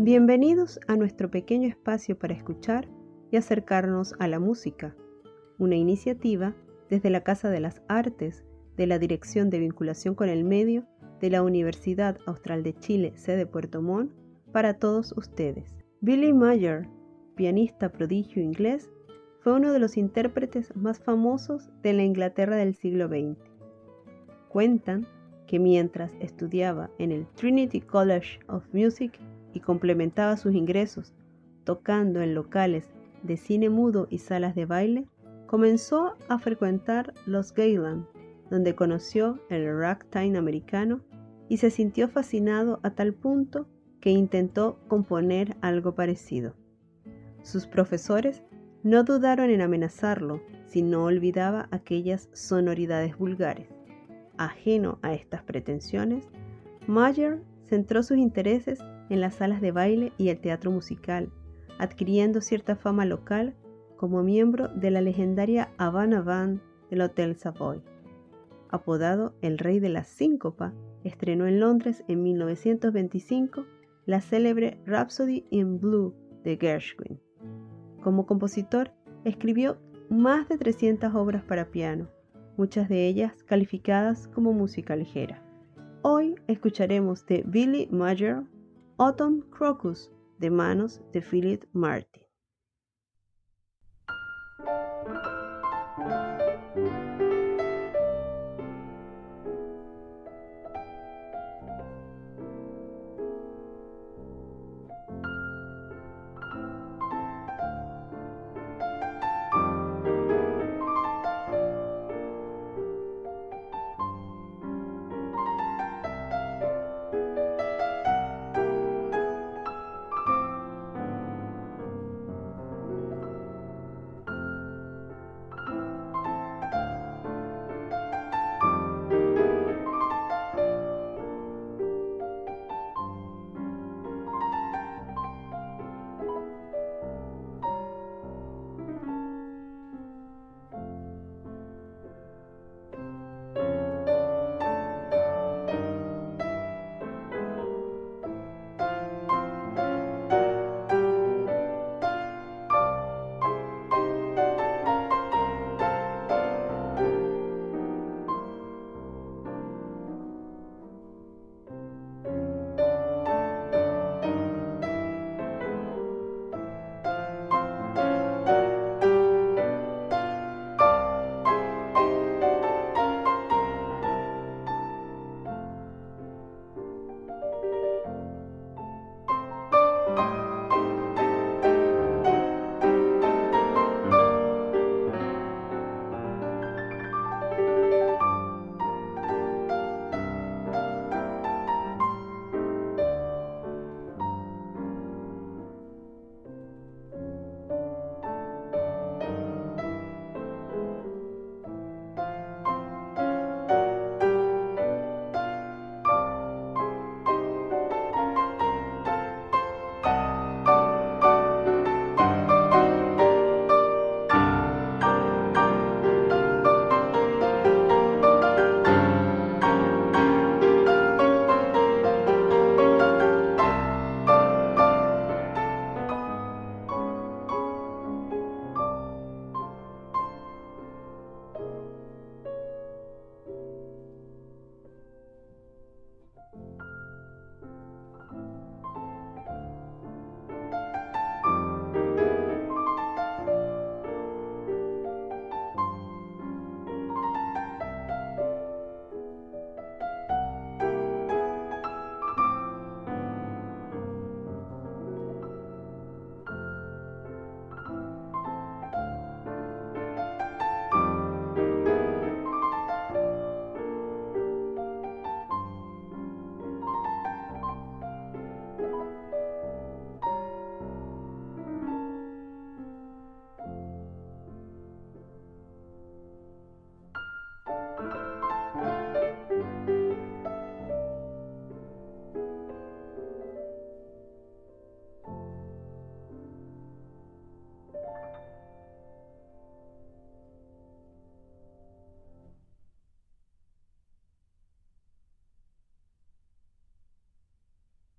Bienvenidos a nuestro pequeño espacio para escuchar y acercarnos a la música, una iniciativa desde la Casa de las Artes de la Dirección de Vinculación con el Medio de la Universidad Austral de Chile, sede Puerto Montt, para todos ustedes. Billy Mayer, pianista prodigio inglés, fue uno de los intérpretes más famosos de la Inglaterra del siglo XX. Cuentan que mientras estudiaba en el Trinity College of Music y complementaba sus ingresos tocando en locales de cine mudo y salas de baile, comenzó a frecuentar los Gayland, donde conoció el ragtime americano y se sintió fascinado a tal punto que intentó componer algo parecido. Sus profesores no dudaron en amenazarlo si no olvidaba aquellas sonoridades vulgares. Ajeno a estas pretensiones, Mayer centró sus intereses en las salas de baile y el teatro musical, adquiriendo cierta fama local como miembro de la legendaria Havana Band del Hotel Savoy. Apodado el Rey de la Síncopa, estrenó en Londres en 1925 la célebre Rhapsody in Blue de Gershwin. Como compositor, escribió más de 300 obras para piano, muchas de ellas calificadas como música ligera. Hoy escucharemos de Billy Mayer Autumn Crocus de manos de Philip Martin.